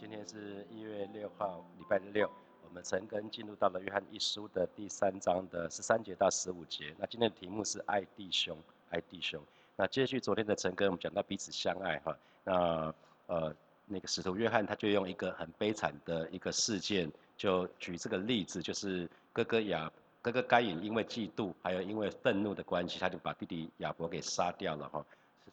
今天是一月六号，礼拜六，我们陈根进入到了约翰一书的第三章的十三节到十五节。那今天的题目是爱弟兄，爱弟兄。那接续昨天的陈根，我们讲到彼此相爱哈。那呃，那个使徒约翰他就用一个很悲惨的一个事件，就举这个例子，就是哥哥亚哥哥该隐因为嫉妒，还有因为愤怒的关系，他就把弟弟亚伯给杀掉了哈。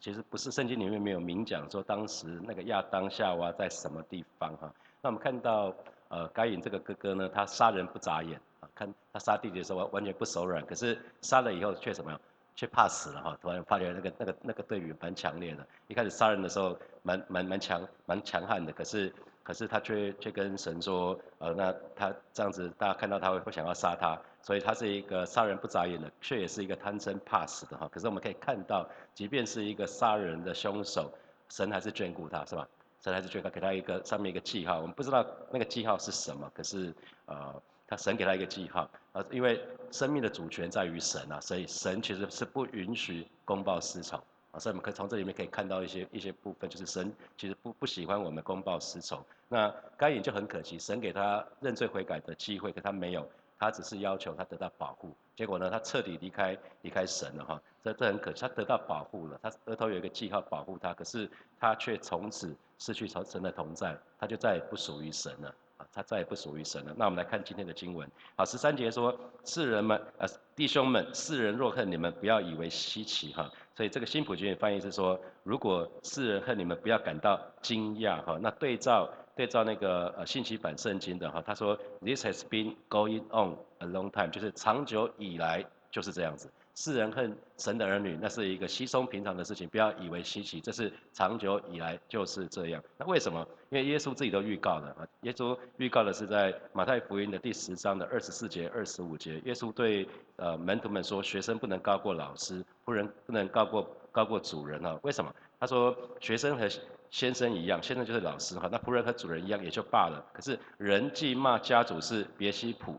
其实不是圣经里面没有明讲说当时那个亚当夏娃在什么地方哈？那我们看到呃该隐这个哥哥呢，他杀人不眨眼啊，看他杀弟弟的时候完全不手软，可是杀了以后却什么？却怕死了哈！突然发觉那个那个那个对比蛮强烈的，一开始杀人的时候蛮蛮蛮强蛮强悍的，可是可是他却却跟神说呃那他这样子大家看到他会不想要杀他。所以他是一个杀人不眨眼的，却也是一个贪生怕死的哈。可是我们可以看到，即便是一个杀人的凶手，神还是眷顾他，是吧？神还是眷顾，给他一个上面一个记号。我们不知道那个记号是什么，可是呃，他神给他一个记号啊，因为生命的主权在于神啊，所以神其实是不允许公报私仇啊。所以我们可以从这里面可以看到一些一些部分，就是神其实不不喜欢我们公报私仇。那该隐就很可惜，神给他认罪悔改的机会，可他没有。他只是要求他得到保护，结果呢，他彻底离开离开神了哈，这这很可惜。他得到保护了，他额头有一个记号保护他，可是他却从此失去从神的同在，他就再也不属于神了他再也不属于神了。那我们来看今天的经文，好，十三节说，世人们呃弟兄们，世人若恨你们，不要以为稀奇哈。所以这个新普君翻译是说，如果世人恨你们，不要感到惊讶哈。那对照。对照那个呃信息版圣经的哈，他说 This has been going on a long time，就是长久以来就是这样子。世人恨神的儿女，那是一个稀松平常的事情，不要以为稀奇，这是长久以来就是这样。那为什么？因为耶稣自己都预告了啊，耶稣预告的是在马太福音的第十章的二十四节、二十五节，耶稣对呃门徒们说，学生不能高过老师，仆人不能高过高过主人啊。为什么？他说学生和先生一样，先生就是老师哈，那仆人和主人一样也就罢了。可是人既骂家主是别西卜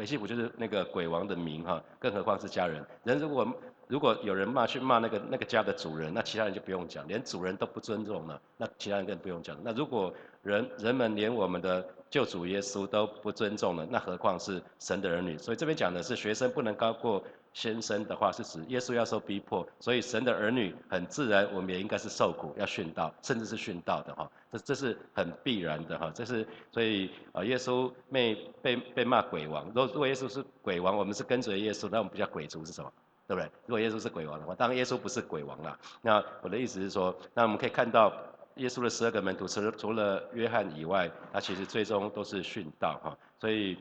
美，西普就是那个鬼王的名哈，更何况是家人。人如果如果有人骂去骂那个那个家的主人，那其他人就不用讲，连主人都不尊重了，那其他人更不用讲。那如果人人们连我们的救主耶稣都不尊重了，那何况是神的儿女？所以这边讲的是学生不能高过。先生的话是指耶稣要受逼迫，所以神的儿女很自然，我们也应该是受苦，要殉道，甚至是殉道的哈。这这是很必然的哈。这是所以啊，耶稣被被被骂鬼王。如果如果耶稣是鬼王，我们是跟随耶稣，那我们不叫鬼族是什么？对不对？如果耶稣是鬼王的话，当然耶稣不是鬼王了。那我的意思是说，那我们可以看到耶稣的十二个门徒，除了除了约翰以外，他其实最终都是殉道哈。所以。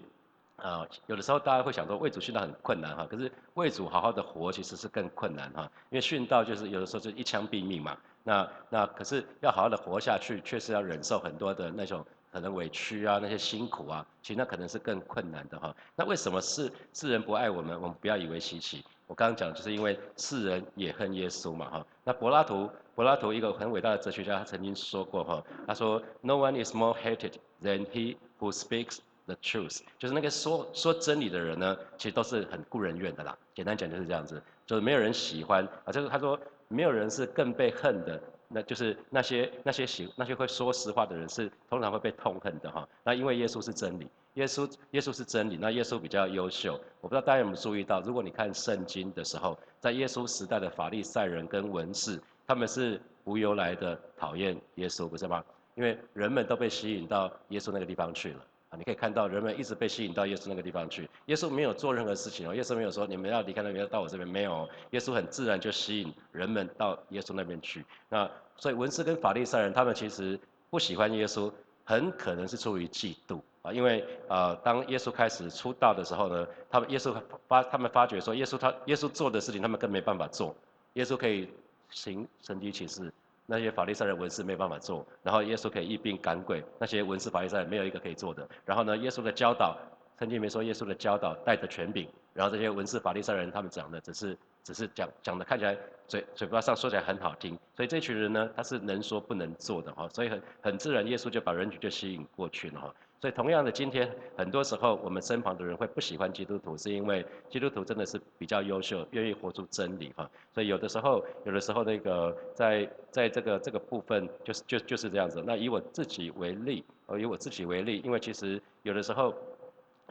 啊，有的时候大家会想说为主殉道很困难哈，可是为主好好的活其实是更困难哈，因为殉道就是有的时候就一枪毙命嘛，那那可是要好好的活下去，确实要忍受很多的那种可能委屈啊，那些辛苦啊，其实那可能是更困难的哈。那为什么世世人不爱我们？我们不要以为稀奇。我刚刚讲就是因为世人也恨耶稣嘛哈。那柏拉图柏拉图一个很伟大的哲学家，他曾经说过哈，他说 No one is more hated than he who speaks. The truth 就是那个说说真理的人呢，其实都是很顾人怨的啦。简单讲就是这样子，就是没有人喜欢啊。就是他说没有人是更被恨的，那就是那些那些喜那些会说实话的人是通常会被痛恨的哈。那因为耶稣是真理，耶稣耶稣是真理，那耶稣比较优秀。我不知道大家有没有注意到，如果你看圣经的时候，在耶稣时代的法利赛人跟文士，他们是无由来的讨厌耶稣，不是吗？因为人们都被吸引到耶稣那个地方去了。啊，你可以看到人们一直被吸引到耶稣那个地方去。耶稣没有做任何事情哦，耶稣没有说你们要离开那边到我这边，没有。耶稣很自然就吸引人们到耶稣那边去。那所以文士跟法利赛人他们其实不喜欢耶稣，很可能是出于嫉妒啊，因为呃当耶稣开始出道的时候呢，他们耶稣发他们发觉说耶稣他耶稣做的事情他们更没办法做，耶稣可以行神迹启示。那些法利赛人文士没有办法做，然后耶稣可以一并赶鬼，那些文士法利赛人没有一个可以做的。然后呢，耶稣的教导，圣经没说耶稣的教导带着权柄，然后这些文士法利赛人他们讲的只是只是讲讲的看起来嘴嘴巴上说起来很好听，所以这群人呢他是能说不能做的哈，所以很很自然耶稣就把人群就吸引过去了哈。所以同样的，今天很多时候我们身旁的人会不喜欢基督徒，是因为基督徒真的是比较优秀，愿意活出真理哈。所以有的时候，有的时候那个在在这个这个部分，就是就就是这样子。那以我自己为例，呃，以我自己为例，因为其实有的时候，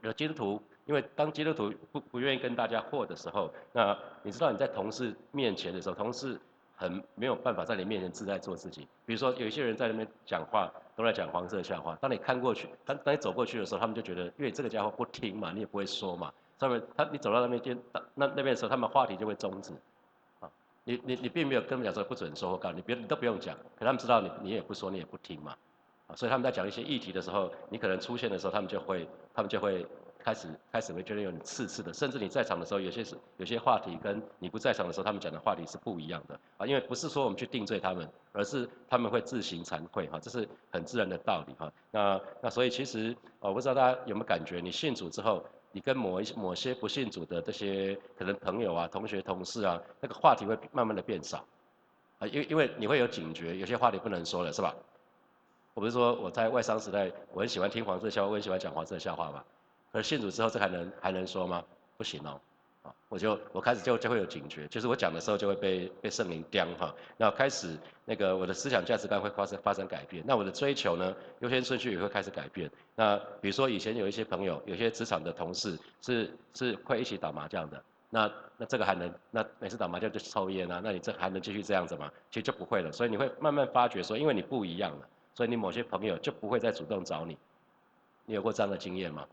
有基督徒，因为当基督徒不不愿意跟大家和的时候，那你知道你在同事面前的时候，同事。很没有办法在你面前自在做自己。比如说，有一些人在那边讲话，都在讲黄色笑话。当你看过去，当当你走过去的时候，他们就觉得，因为这个家伙不听嘛，你也不会说嘛。上面他你走到那边，那那边的时候，他们话题就会终止。啊，你你你并没有跟他们讲说不准说，我告你，别你都不用讲。可他们知道你你也不说，你也不听嘛。啊，所以他们在讲一些议题的时候，你可能出现的时候，他们就会他们就会。开始开始会觉得有点刺刺的，甚至你在场的时候，有些是有些话题跟你不在场的时候，他们讲的话题是不一样的啊。因为不是说我们去定罪他们，而是他们会自行惭愧哈，这是很自然的道理哈。那那所以其实我不知道大家有没有感觉，你信主之后，你跟某一某些不信主的这些可能朋友啊、同学、同事啊，那个话题会慢慢的变少啊，因为因为你会有警觉，有些话题不能说了是吧？我不是说我在外商时代，我很喜欢听黄色笑话，我很喜欢讲黄色笑话嘛。而信主之后，这还能还能说吗？不行哦，啊，我就我开始就就会有警觉，就是我讲的时候就会被被圣灵刁哈，那开始那个我的思想价值观会发生发生改变，那我的追求呢，优先顺序也会开始改变。那比如说以前有一些朋友，有些职场的同事是是会一起打麻将的，那那这个还能，那每次打麻将就抽烟啊，那你这还能继续这样子吗？其实就不会了，所以你会慢慢发觉说，因为你不一样了，所以你某些朋友就不会再主动找你。你有过这样的经验吗？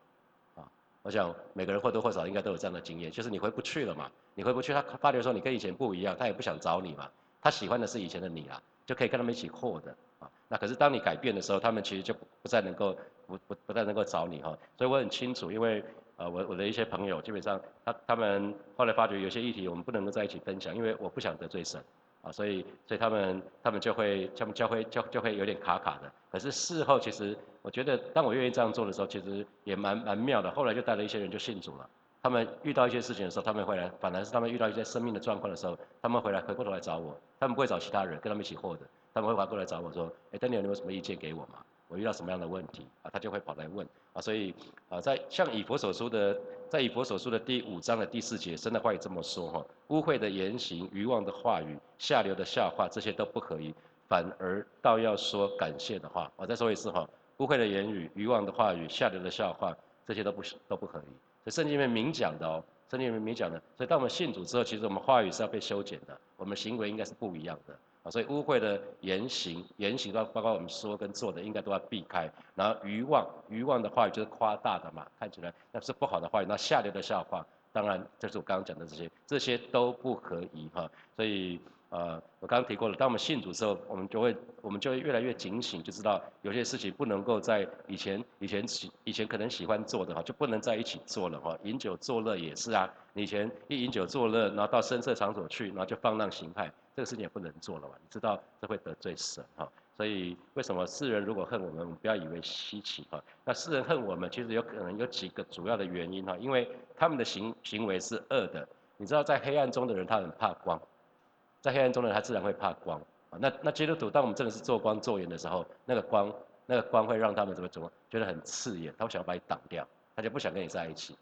我想每个人或多或少应该都有这样的经验，就是你回不去了嘛，你回不去，他发觉说你跟以前不一样，他也不想找你嘛，他喜欢的是以前的你啊，就可以跟他们一起过的啊。那可是当你改变的时候，他们其实就不再能够不不不再能够找你哈。所以我很清楚，因为呃我我的一些朋友基本上他他们后来发觉有些议题我们不能够在一起分享，因为我不想得罪神。啊，所以所以他们他们就会他们就会就就会有点卡卡的。可是事后其实我觉得，当我愿意这样做的时候，其实也蛮蛮妙的。后来就带了一些人就信主了。他们遇到一些事情的时候，他们回来，反而是他们遇到一些生命的状况的时候，他们回来回过头来找我。他们不会找其他人跟他们一起获的，他们会回过来找我说：“哎丹尼尔你有什么意见给我吗？遇到什么样的问题？”啊，他就会跑来问。啊，所以啊，在像以佛所说的。在以佛所书的第五章的第四节，神的话也这么说哈：污秽的言行、愚妄的话语、下流的笑话，这些都不可以，反而倒要说感谢的话。我再说一次哈：污秽的言语、愚妄的话语、下流的笑话，这些都不是都不可以。这圣经里面明讲的哦，圣经里面明讲的。所以当我们信主之后，其实我们话语是要被修剪的，我们行为应该是不一样的。所以污秽的言行，言行都包括我们说跟做的，应该都要避开。然后愚妄，愚妄的话语就是夸大的嘛，看起来那是不好的话语。那下流的笑话，当然这是我刚刚讲的这些，这些都不可以哈。所以呃，我刚刚提过了，当我们信主之后，我们就会我们就会越来越警醒，就知道有些事情不能够在以前以前喜以前可能喜欢做的哈，就不能在一起做了哈。饮酒作乐也是啊，以前一饮酒作乐，然后到声色场所去，然后就放浪形骸。这个事情也不能做了嘛？你知道这会得罪神哈，所以为什么世人如果恨我们，不要以为稀奇哈。那世人恨我们，其实有可能有几个主要的原因哈，因为他们的行行为是恶的。你知道在黑暗中的人，他很怕光，在黑暗中的人，他自然会怕光啊。那那基督徒，当我们真的是做光做盐的时候，那个光那个光会让他们怎么怎么觉得很刺眼，他会想要把你挡掉，他就不想跟你在一起。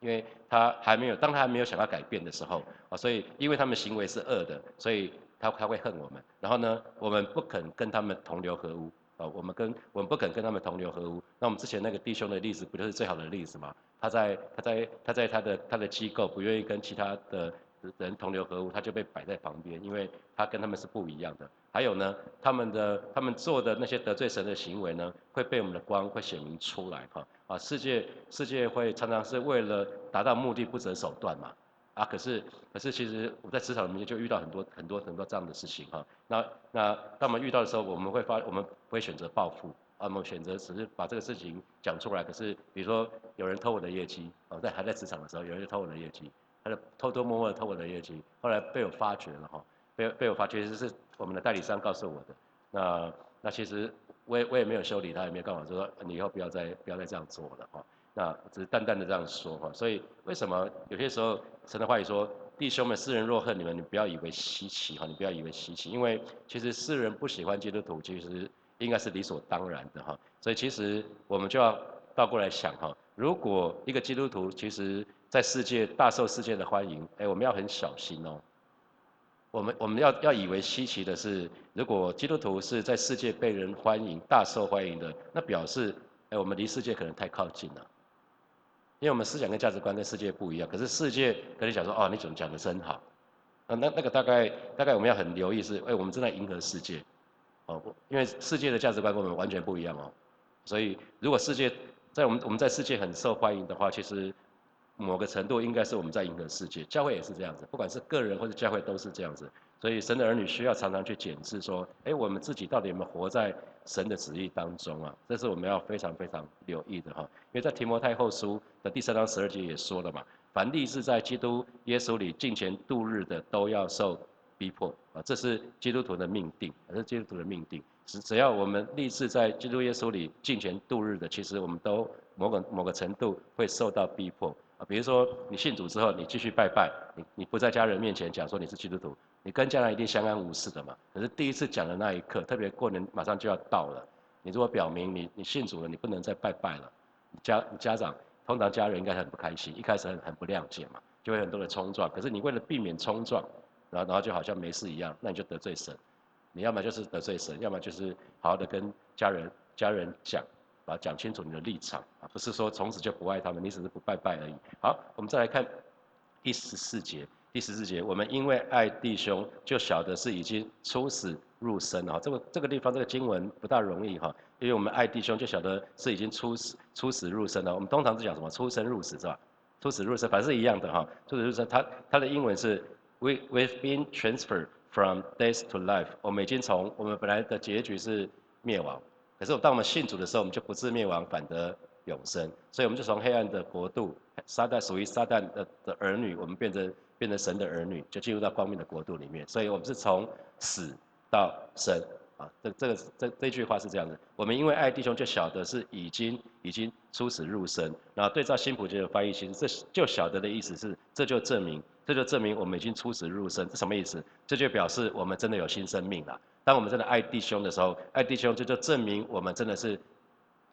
因为他还没有，当他还没有想要改变的时候，啊，所以因为他们行为是恶的，所以他他会恨我们。然后呢，我们不肯跟他们同流合污，啊，我们跟我们不肯跟他们同流合污。那我们之前那个弟兄的例子，不就是最好的例子吗？他在他在他在他的他的机构不愿意跟其他的人同流合污，他就被摆在旁边，因为他跟他们是不一样的。还有呢，他们的他们做的那些得罪神的行为呢，会被我们的光会显明出来，哈。啊，世界世界会常常是为了达到目的不择手段嘛，啊，可是可是其实我在职场里面就遇到很多很多很多这样的事情哈，那那当我们遇到的时候，我们会发我们不会选择报复，啊，我们选择只是把这个事情讲出来。可是比如说有人偷我的业绩，哦，在还在职场的时候，有人偷我的业绩，他就偷偷摸摸的偷我的业绩，后来被我发觉了哈，被被我发觉，其实是我们的代理商告诉我的，那那其实。我也我也没有修理他，也没有干嘛，就说你以后不要再不要再这样做了哈。那只是淡淡的这样说哈。所以为什么有些时候神的话语说，弟兄们，世人若恨你们，你不要以为稀奇哈，你不要以为稀奇，因为其实世人不喜欢基督徒，其实应该是理所当然的哈。所以其实我们就要倒过来想哈，如果一个基督徒其实在世界大受世界的欢迎，哎，我们要很小心哦。我们我们要要以为稀奇的是，如果基督徒是在世界被人欢迎、大受欢迎的，那表示，哎，我们离世界可能太靠近了，因为我们思想跟价值观跟世界不一样。可是世界跟你讲说，哦，你怎么讲的真好，那那那个大概大概我们要很留意是，哎，我们正在迎合世界，哦，因为世界的价值观跟我们完全不一样哦，所以如果世界在我们我们在世界很受欢迎的话，其实。某个程度应该是我们在迎合世界，教会也是这样子，不管是个人或者教会都是这样子。所以神的儿女需要常常去检视说，哎，我们自己到底有没有活在神的旨意当中啊？这是我们要非常非常留意的哈。因为在提摩太后书的第三章十二节也说了嘛，凡立志在基督耶稣里敬虔度日的，都要受逼迫啊，这是基督徒的命定，这是基督徒的命定。只只要我们立志在基督耶稣里敬虔度日的，其实我们都某个某个程度会受到逼迫。啊，比如说你信主之后，你继续拜拜，你你不在家人面前讲说你是基督徒，你跟家人一定相安无事的嘛。可是第一次讲的那一刻，特别过年马上就要到了，你如果表明你你信主了，你不能再拜拜了，家家长通常家人应该很不开心，一开始很很不谅解嘛，就会很多的冲撞。可是你为了避免冲撞，然后然后就好像没事一样，那你就得罪神，你要么就是得罪神，要么就是好好的跟家人家人讲。啊，讲清楚你的立场啊，不是说从此就不爱他们，你只是不拜拜而已。好，我们再来看第十四节。第十四节，我们因为爱弟兄，就晓得是已经出死入生啊。这个这个地方这个经文不大容易哈，因为我们爱弟兄，就晓得是已经出死出死入生了。我们通常是讲什么？出生入死是吧？出死入生，反正是一样的哈。出死入生，它它的英文是 we we've been transferred from death to life。我们已经从我们本来的结局是灭亡。可是，当我们信主的时候，我们就不致灭亡，反得永生。所以，我们就从黑暗的国度，撒旦属于撒旦的的儿女，我们变成变成神的儿女，就进入到光明的国度里面。所以我们是从死到生啊。这这个这这句话是这样的：我们因为爱弟兄，就晓得是已经已经出死入生。然后对照新普京的翻译，其实这就晓得的意思是，这就证明，这就证明我们已经出死入生。这什么意思？这就表示我们真的有新生命了。当我们真的爱弟兄的时候，爱弟兄就就证明我们真的是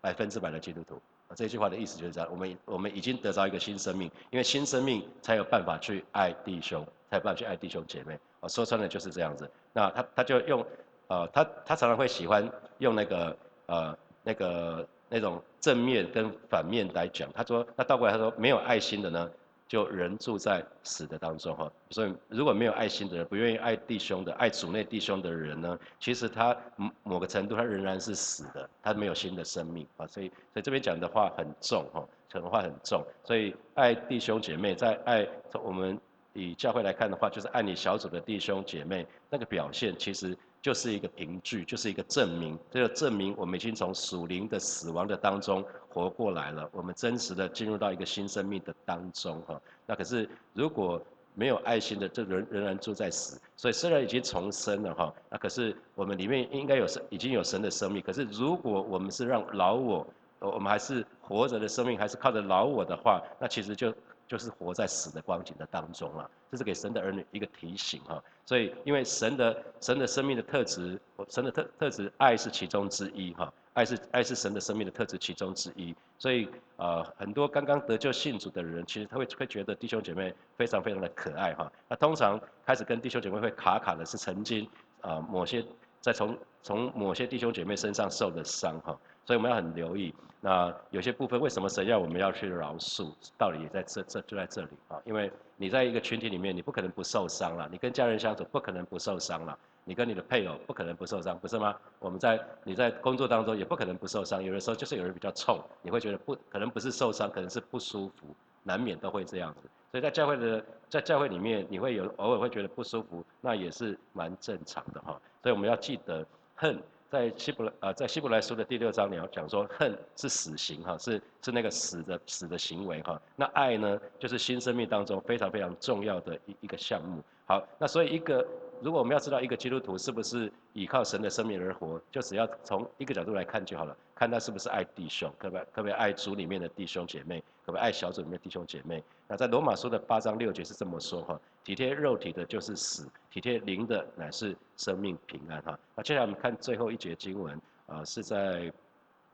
百分之百的基督徒。这句话的意思就是这样：我们我们已经得到一个新生命，因为新生命才有办法去爱弟兄，才有办法去爱弟兄姐妹。啊，说穿了就是这样子。那他他就用，呃，他他常常会喜欢用那个呃那个那种正面跟反面来讲。他说，那倒过来他说，没有爱心的呢？就人住在死的当中哈，所以如果没有爱心的人，不愿意爱弟兄的、爱主内弟兄的人呢，其实他某个程度他仍然是死的，他没有新的生命啊。所以，所以这边讲的话很重哈，讲的话很重。所以爱弟兄姐妹，在爱我们以教会来看的话，就是爱你小组的弟兄姐妹，那个表现其实。就是一个凭据，就是一个证明。这个证明，我们已经从属灵的死亡的当中活过来了。我们真实的进入到一个新生命的当中，哈。那可是如果没有爱心的，这人仍然住在死。所以虽然已经重生了，哈，那可是我们里面应该有神，已经有神的生命。可是如果我们是让老我，我们还是活着的生命，还是靠着老我的话，那其实就。就是活在死的光景的当中了，这是给神的儿女一个提醒哈。所以，因为神的神的生命的特质，神的特特质，爱是其中之一哈。爱是爱是神的生命的特质其中之一。所以，呃，很多刚刚得救信主的人，其实他会会觉得弟兄姐妹非常非常的可爱哈。那通常开始跟弟兄姐妹会卡卡的，是曾经啊某些在从从某些弟兄姐妹身上受的伤哈。所以我们要很留意。那有些部分为什么神要我们要去饶恕？道理也在这这就在这里啊！因为你在一个群体里面，你不可能不受伤了。你跟家人相处不可能不受伤了。你跟你的配偶不可能不受伤，不是吗？我们在你在工作当中也不可能不受伤。有的时候就是有人比较冲，你会觉得不可能不是受伤，可能是不舒服，难免都会这样子。所以在教会的在教会里面，你会有偶尔会觉得不舒服，那也是蛮正常的哈。所以我们要记得恨。在希伯来呃，在希伯来书的第六章，你要讲说恨是死刑哈，是是那个死的死的行为哈。那爱呢，就是新生命当中非常非常重要的一一个项目。好，那所以一个如果我们要知道一个基督徒是不是依靠神的生命而活，就只要从一个角度来看就好了，看他是不是爱弟兄，可不可以爱主里面的弟兄姐妹，可不可以爱小组里面的弟兄姐妹。那在罗马书的八章六节是这么说哈，体贴肉体的就是死，体贴灵的乃是生命平安哈。那接下来我们看最后一节经文啊，是在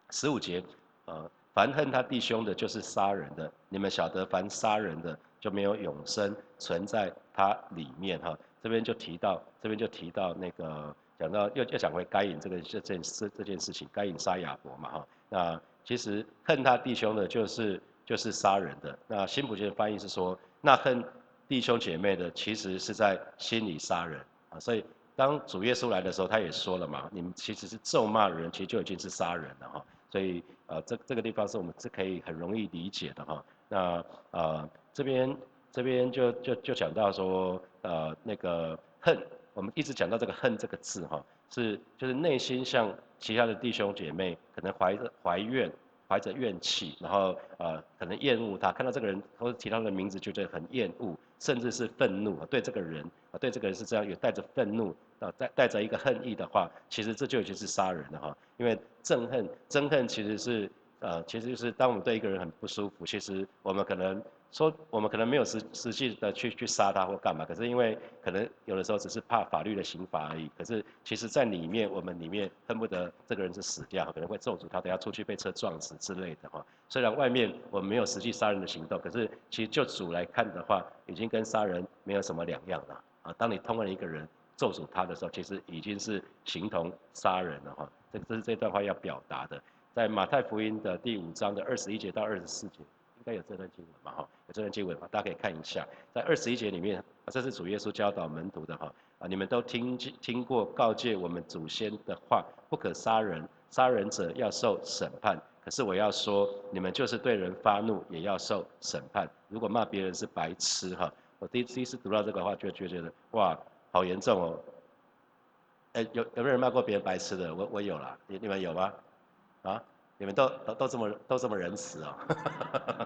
十五节，呃，凡恨他弟兄的，就是杀人的。你们晓得，凡杀人的就没有永生存在他里面哈。这边就提到，这边就提到那个讲到又又讲回该隐这个这件事这件事情，该隐杀亚伯嘛哈。那其实恨他弟兄的，就是就是杀人的。那新普京的翻译是说，那恨弟兄姐妹的，其实是在心里杀人啊。所以当主耶稣来的时候，他也说了嘛，你们其实是咒骂人，其实就已经是杀人了哈。所以呃，这这个地方是我们是可以很容易理解的哈。那呃这边这边就就就讲到说呃那个恨，我们一直讲到这个恨这个字哈，是就是内心像其他的弟兄姐妹可能怀着怀怨。怀着怨气，然后呃，可能厌恶他，看到这个人或者提到他的名字就，觉得很厌恶，甚至是愤怒，对这个人，啊，对这个人是这样，有带着愤怒，啊，带带着一个恨意的话，其实这就已经是杀人了哈，因为憎恨，憎恨其实是，呃，其实就是当我们对一个人很不舒服，其实我们可能。说我们可能没有实实际的去去杀他或干嘛，可是因为可能有的时候只是怕法律的刑罚而已。可是其实在里面，我们里面恨不得这个人是死掉，可能会咒诅他，等下出去被车撞死之类的哈。虽然外面我们没有实际杀人的行动，可是其实就主来看的话，已经跟杀人没有什么两样了啊。当你通了一个人咒诅他的时候，其实已经是形同杀人了哈。这这是这段话要表达的，在马太福音的第五章的二十一节到二十四节。应该有这段经文嘛？哈，有这段经文嘛？大家可以看一下，在二十一节里面，这是主耶稣教导门徒的哈啊，你们都听听过告诫我们祖先的话，不可杀人，杀人者要受审判。可是我要说，你们就是对人发怒，也要受审判。如果骂别人是白痴哈，我第一次读到这个话，就就觉得哇，好严重哦。哎，有有没有人骂过别人白痴的？我我有了，你你们有吗？啊？你们都都都这么都这么仁慈哦，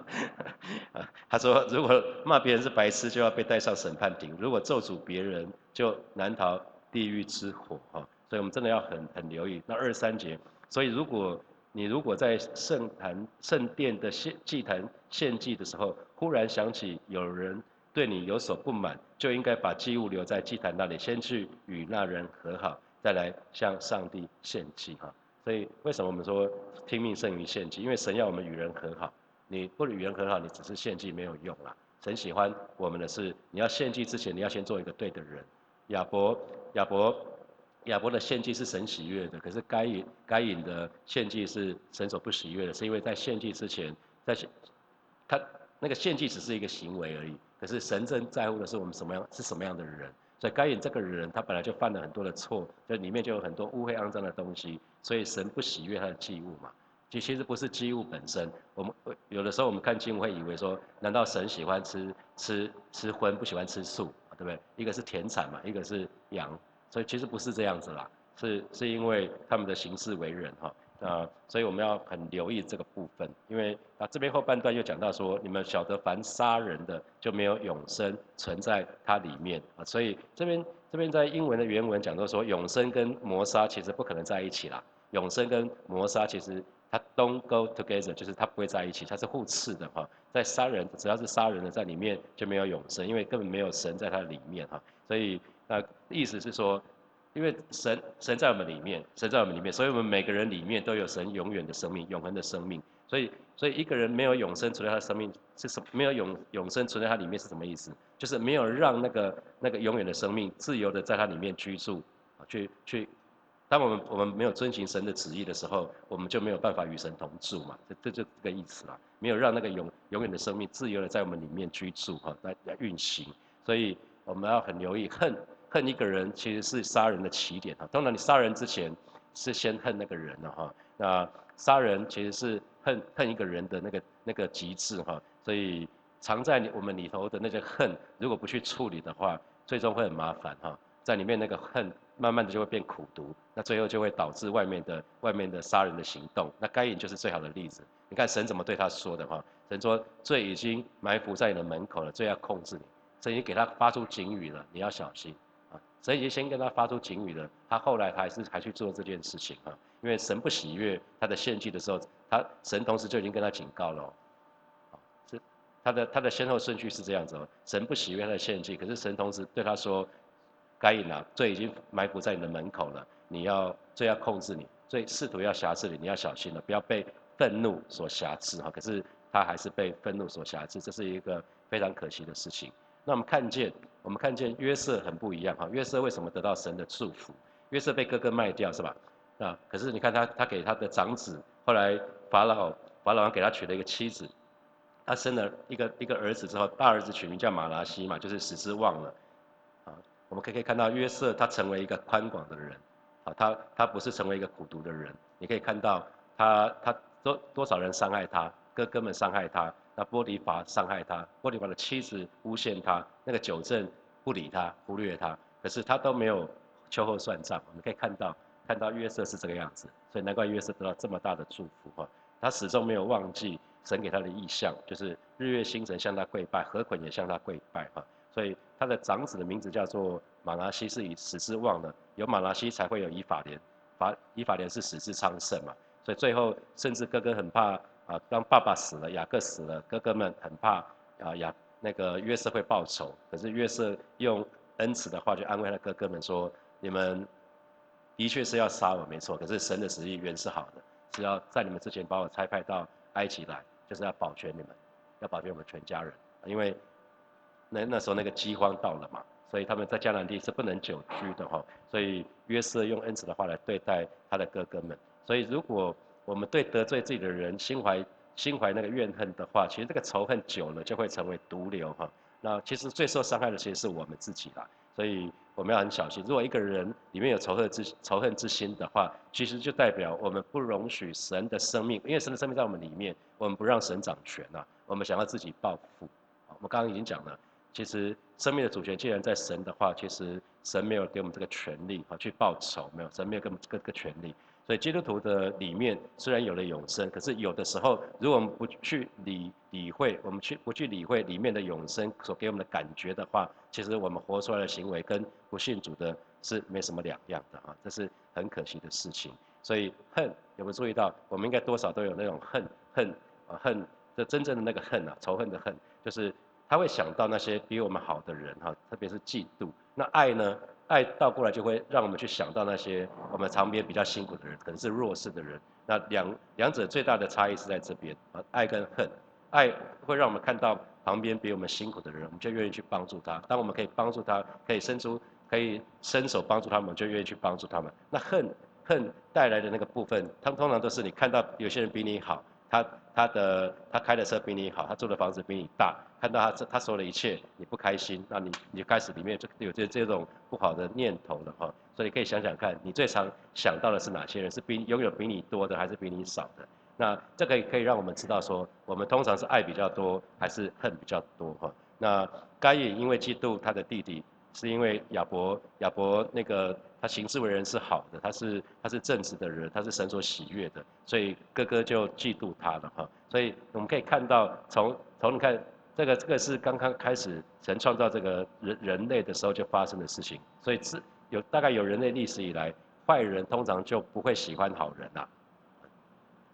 他说如果骂别人是白痴，就要被带上审判庭；如果咒诅别人，就难逃地狱之火哈。所以我们真的要很很留意那二三节。所以如果你如果在圣坛圣殿的献祭坛献祭的时候，忽然想起有人对你有所不满，就应该把祭物留在祭坛那里，先去与那人和好，再来向上帝献祭哈。所以为什么我们说听命胜于献祭？因为神要我们与人和好，你不与人和好，你只是献祭没有用啦。神喜欢我们的是，你要献祭之前，你要先做一个对的人。亚伯，亚伯，亚伯的献祭是神喜悦的，可是该隐，该隐的献祭是神所不喜悦的，是因为在献祭之前，在，他那个献祭只是一个行为而已，可是神真在乎的是我们什么样，是什么样的人。所以该隐这个人，他本来就犯了很多的错，这里面就有很多污秽肮脏的东西，所以神不喜悦他的祭物嘛。其其实不是祭物本身，我们有的时候我们看经会以为说，难道神喜欢吃吃吃荤，不喜欢吃素，对不对？一个是田产嘛，一个是羊，所以其实不是这样子啦，是是因为他们的行事为人哈。啊，所以我们要很留意这个部分，因为啊这边后半段又讲到说，你们晓得凡杀人的就没有永生存在它里面啊，所以这边这边在英文的原文讲到说，永生跟谋杀其实不可能在一起啦，永生跟谋杀其实它 don't go together，就是它不会在一起，它是互斥的哈，在杀人只要是杀人的在里面就没有永生，因为根本没有神在它里面哈，所以那意思是说。因为神神在我们里面，神在我们里面，所以我们每个人里面都有神永远的生命、永恒的生命。所以，所以一个人没有永生存在他的生命是什？没有永永生存在他里面是什么意思？就是没有让那个那个永远的生命自由的在他里面居住，去去。当我们我们没有遵行神的旨意的时候，我们就没有办法与神同住嘛。这这就这个意思啦。没有让那个永永远的生命自由的在我们里面居住哈，来来运行。所以我们要很留意恨。恨一个人其实是杀人的起点哈，当然你杀人之前是先恨那个人的哈，那杀人其实是恨恨一个人的那个那个极致哈，所以藏在我们里头的那些恨，如果不去处理的话，最终会很麻烦哈，在里面那个恨慢慢的就会变苦毒，那最后就会导致外面的外面的杀人的行动，那该隐就是最好的例子，你看神怎么对他说的哈，神说罪已经埋伏在你的门口了，罪要控制你，神已经给他发出警语了，你要小心。啊。神已经先跟他发出警语了，他后来还是还去做这件事情啊，因为神不喜悦他的献祭的时候，他神同时就已经跟他警告了，啊，是他的他的先后顺序是这样子哦，神不喜悦他的献祭，可是神同时对他说，该隐啊，罪已经埋伏在你的门口了，你要罪要控制你，罪试图要辖制你，你要小心了，不要被愤怒所辖制哈，可是他还是被愤怒所辖制，这是一个非常可惜的事情。那我们看见，我们看见约瑟很不一样哈。约瑟为什么得到神的祝福？约瑟被哥哥卖掉是吧？啊，可是你看他，他给他的长子，后来法老法老王给他娶了一个妻子，他生了一个一个儿子之后，大儿子取名叫马拉西嘛，就是使之忘了。我们可以看到约瑟他成为一个宽广的人，啊，他他不是成为一个苦毒的人。你可以看到他他多多少人伤害他，哥哥们伤害他。那波利法伤害他，波利法的妻子诬陷他，那个酒正不理他，忽略他，可是他都没有秋后算账。我们可以看到，看到约瑟是这个样子，所以难怪约瑟得到这么大的祝福哈。他始终没有忘记神给他的意象，就是日月星辰向他跪拜，河捆也向他跪拜哈。所以他的长子的名字叫做马拉西，是以死之旺的，有马拉西才会有以法莲，法以法莲是死之昌盛嘛。所以最后甚至哥哥很怕。啊，当爸爸死了，雅各死了，哥哥们很怕啊，雅那个约瑟会报仇。可是约瑟用恩慈的话去安慰他哥哥们说：“你们的确是要杀我，没错。可是神的旨意原是好的，是要在你们之前把我差派到埃及来，就是要保全你们，要保全我们全家人。因为那那时候那个饥荒到了嘛，所以他们在迦南地是不能久居的哈。所以约瑟用恩慈的话来对待他的哥哥们。所以如果我们对得罪自己的人心怀心怀那个怨恨的话，其实这个仇恨久了就会成为毒瘤哈。那其实最受伤害的其实是我们自己啦，所以我们要很小心。如果一个人里面有仇恨之仇恨之心的话，其实就代表我们不容许神的生命，因为神的生命在我们里面，我们不让神掌权呐。我们想要自己报复。我们刚刚已经讲了，其实生命的主权既然在神的话，其实神没有给我们这个权利啊去报仇，没有神没有给我们这个权利。所以基督徒的里面虽然有了永生，可是有的时候，如果我们不去理理会，我们去不去理会里面的永生所给我们的感觉的话，其实我们活出来的行为跟不信主的是没什么两样的哈，这是很可惜的事情。所以恨有没有注意到？我们应该多少都有那种恨恨啊恨的真正的那个恨啊，仇恨的恨，就是他会想到那些比我们好的人哈，特别是嫉妒。那爱呢？爱倒过来就会让我们去想到那些我们旁边比较辛苦的人，可能是弱势的人。那两两者最大的差异是在这边啊，爱跟恨。爱会让我们看到旁边比我们辛苦的人，我们就愿意去帮助他。当我们可以帮助他，可以伸出可以伸手帮助他们，就愿意去帮助他们。那恨恨带来的那个部分，他们通常都是你看到有些人比你好。他他的他开的车比你好，他住的房子比你大，看到他这他说的一切，你不开心，那你你就开始里面就有这这种不好的念头了哈。所以可以想想看，你最常想到的是哪些人？是比拥有比你多的，还是比你少的？那这个可以让我们知道说，我们通常是爱比较多，还是恨比较多哈？那该隐因为嫉妒他的弟弟。是因为亚伯亚伯那个他行事为人是好的，他是他是正直的人，他是神所喜悦的，所以哥哥就嫉妒他了哈。所以我们可以看到，从从你看这个这个是刚刚开始神创造这个人人类的时候就发生的事情，所以是有大概有人类历史以来，坏人通常就不会喜欢好人呐，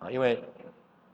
啊，因为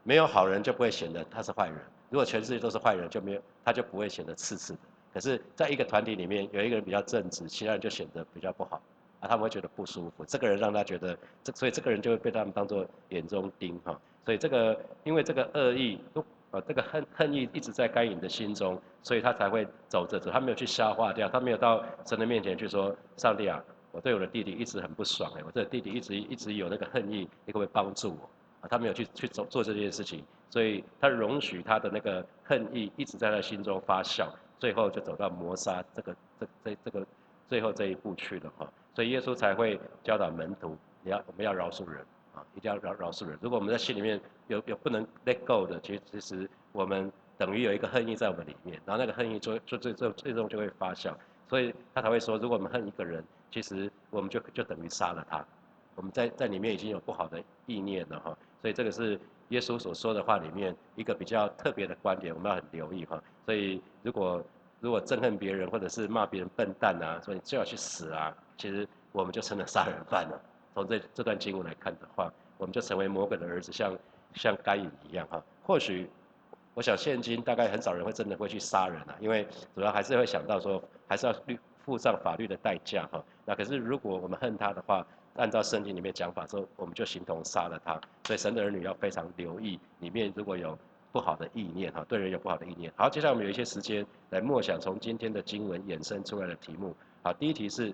没有好人就不会显得他是坏人，如果全世界都是坏人，就没有他就不会显得刺刺的。可是，在一个团体里面，有一个人比较正直，其他人就显得比较不好，啊，他们会觉得不舒服。这个人让他觉得，这所以这个人就会被他们当做眼中钉哈。所以这个，因为这个恶意都，呃，这个恨恨意一直在该隐的心中，所以他才会走着走，他没有去消化掉，他没有到神的面前去说，上帝啊，我对我的弟弟一直很不爽哎，我这弟弟一直一直有那个恨意，你可不可以帮助我？啊，他没有去去做做这件事情，所以他容许他的那个恨意一直在他心中发酵。最后就走到磨杀这个这这这个最后这一步去了哈，所以耶稣才会教导门徒，你要我们要饶恕人啊，一定要饶饶恕人。如果我们在心里面有有不能 let go 的，其实其实我们等于有一个恨意在我们里面，然后那个恨意最最最最最终就会发酵，所以他才会说，如果我们恨一个人，其实我们就就等于杀了他，我们在在里面已经有不好的意念了哈，所以这个是。耶稣所说的话里面一个比较特别的观点，我们要很留意哈。所以如果如果憎恨别人或者是骂别人笨蛋啊，说你最好去死啊，其实我们就成了杀人犯了。从这这段经文来看的话，我们就成为魔鬼的儿子，像像该隐一样哈。或许我想现今大概很少人会真的会去杀人啊，因为主要还是会想到说还是要律付上法律的代价哈。那可是如果我们恨他的话，按照圣经里面讲法说，我们就形同杀了他。所以神的儿女要非常留意里面如果有不好的意念哈，对人有不好的意念。好，接下来我们有一些时间来默想从今天的经文衍生出来的题目。好，第一题是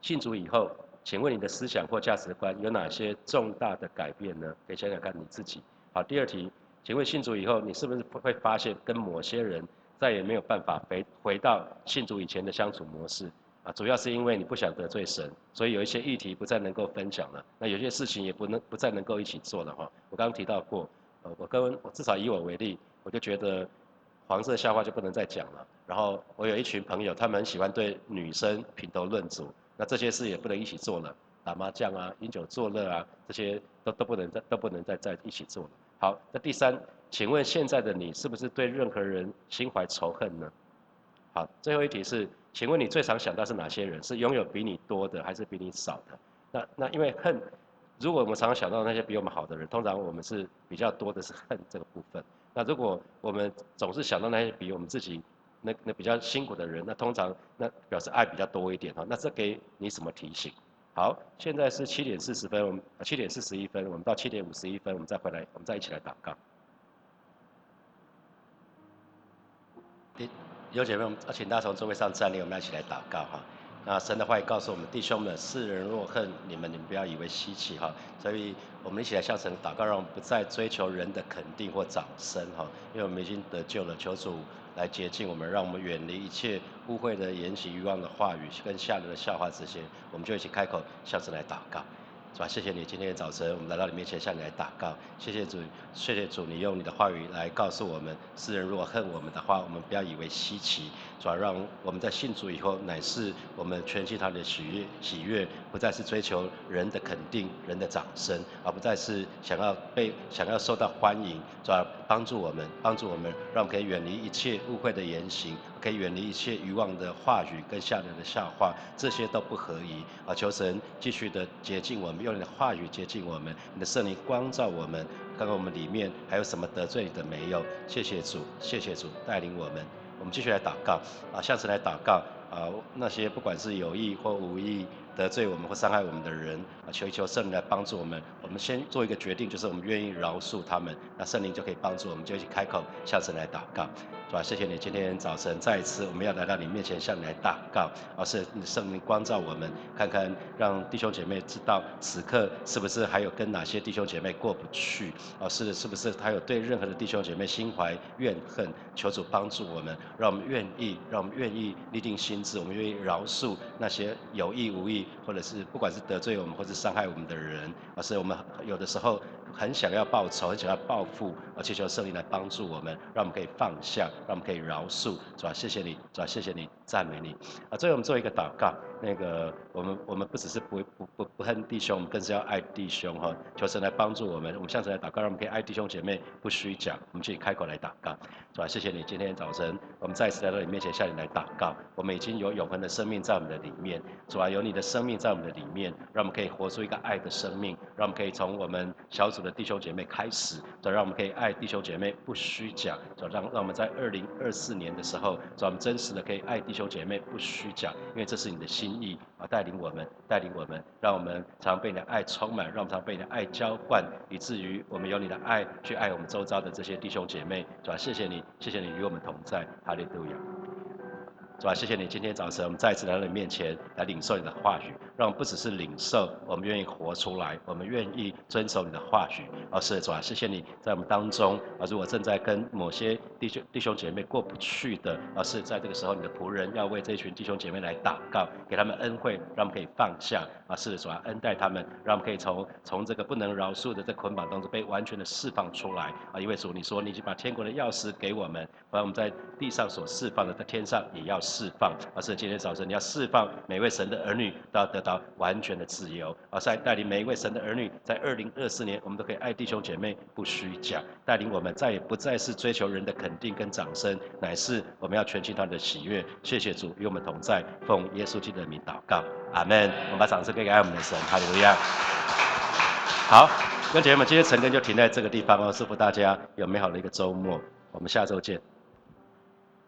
信主以后，请问你的思想或价值观有哪些重大的改变呢？可以想想看你自己。好，第二题，请问信主以后，你是不是会发现跟某些人再也没有办法回回到信主以前的相处模式？啊，主要是因为你不想得罪神，所以有一些议题不再能够分享了。那有些事情也不能不再能够一起做了哈。我刚刚提到过，呃，我跟我至少以我为例，我就觉得黄色笑话就不能再讲了。然后我有一群朋友，他们喜欢对女生评头论足，那这些事也不能一起做了。打麻将啊，饮酒作乐啊，这些都都不能再都不能再在一起做了。好，那第三，请问现在的你是不是对任何人心怀仇恨呢？好，最后一题是。请问你最常想到是哪些人？是拥有比你多的，还是比你少的？那那因为恨，如果我们常常想到那些比我们好的人，通常我们是比较多的是恨这个部分。那如果我们总是想到那些比我们自己那那比较辛苦的人，那通常那表示爱比较多一点哈。那这给你什么提醒？好，现在是七点四十分，我们七点四十一分，我们到七点五十一分，我们再回来，我们再一起来祷告。有姐妹们，请大家从座位上站立，我们一起来祷告哈。那神的话也告诉我们弟兄们，世人若恨你们，你们不要以为稀奇哈。所以我们一起来向神祷告，让我们不再追求人的肯定或掌声哈，因为我们已经得救了，求主来洁净我们，让我们远离一切污秽的言行、欲望的话语跟下流的笑话这些，我们就一起开口向神来祷告。是吧？谢谢你，今天早晨我们来到你面前向你来祷告。谢谢主，谢谢主，你用你的话语来告诉我们：世人如果恨我们的话，我们不要以为稀奇。转让我们在信主以后，乃是我们全心他的喜悦，喜悦不再是追求人的肯定、人的掌声，而不再是想要被想要受到欢迎。主要帮助我们，帮助我们，让我们可以远离一切误会的言行。可以远离一切欲望的话语跟下流的笑话，这些都不合宜啊！求神继续的洁净我们，用你的话语洁净我们，你的圣灵光照我们，看看我们里面还有什么得罪你的没有？谢谢主，谢谢主带领我们，我们继续来祷告啊！下次来祷告啊！那些不管是有意或无意得罪我们或伤害我们的人啊，求一求圣灵来帮助我们。我们先做一个决定，就是我们愿意饶恕他们，那圣灵就可以帮助我们，就一起开口，下次来祷告。是吧？谢谢你，今天早晨再一次，我们要来到你面前向你来祷告，而是圣灵光照我们，看看让弟兄姐妹知道此刻是不是还有跟哪些弟兄姐妹过不去，而是是不是还有对任何的弟兄姐妹心怀怨恨，求主帮助我们，让我们愿意，让我们愿意立定心志，我们愿意饶恕那些有意无意，或者是不管是得罪我们或是伤害我们的人，而是我们有的时候。很想要报仇，很想要报复，而祈求圣灵来帮助我们，让我们可以放下，让我们可以饶恕，是吧？谢谢你，是吧？谢谢你，赞美你。啊，最后我们做一个祷告。那个，我们我们不只是不不不不恨弟兄，我们更是要爱弟兄哈。求神来帮助我们，我们向神来祷告，让我们可以爱弟兄姐妹，不虚假。我们自己开口来祷告，是吧？谢谢你，今天早晨我们再次来到你面前，向你来祷告。我们已经有永恒的生命在我们的里面，主啊，有你的生命在我们的里面，让我们可以活出一个爱的生命，让我们可以从我们小组的弟兄姐妹开始，主让我们可以爱弟兄姐妹不虚假，主让让我们在二零二四年的时候，主我们真实的可以爱弟兄姐妹不虚假，因为这是你的心。意啊，带领我们，带领我们，让我们常被你的爱充满，让我们常被你的爱浇灌，以至于我们有你的爱去爱我们周遭的这些弟兄姐妹，是吧？谢谢你，谢谢你与我们同在，哈利路亚。是吧？谢谢你，今天早晨我们再次来到你面前来领受你的话语，让我们不只是领受，我们愿意活出来，我们愿意遵守你的话语。而是主啊，谢谢你在我们当中啊，如果正在跟某些弟兄弟兄姐妹过不去的，而是在这个时候，你的仆人要为这群弟兄姐妹来祷告，给他们恩惠，让我们可以放下啊，是主啊，恩待他们，让我们可以从从这个不能饶恕的这捆绑当中被完全的释放出来啊。因为主你说，你已经把天国的钥匙给我们，把我们在地上所释放的，在天上也要。释放，而是今天早晨你要释放每位神的儿女，都要得到完全的自由。而，在带领每一位神的儿女，在二零二四年，我们都可以爱弟兄姐妹不虚假，带领我们再也不再是追求人的肯定跟掌声，乃是我们要全心他的喜悦。谢谢主与我们同在，奉耶稣基督的名祷告，阿门。我们把掌声给爱我们的神，哈利路亚。好，跟姐妹们，今天晨更就停在这个地方哦，祝福大家有美好的一个周末，我们下周见。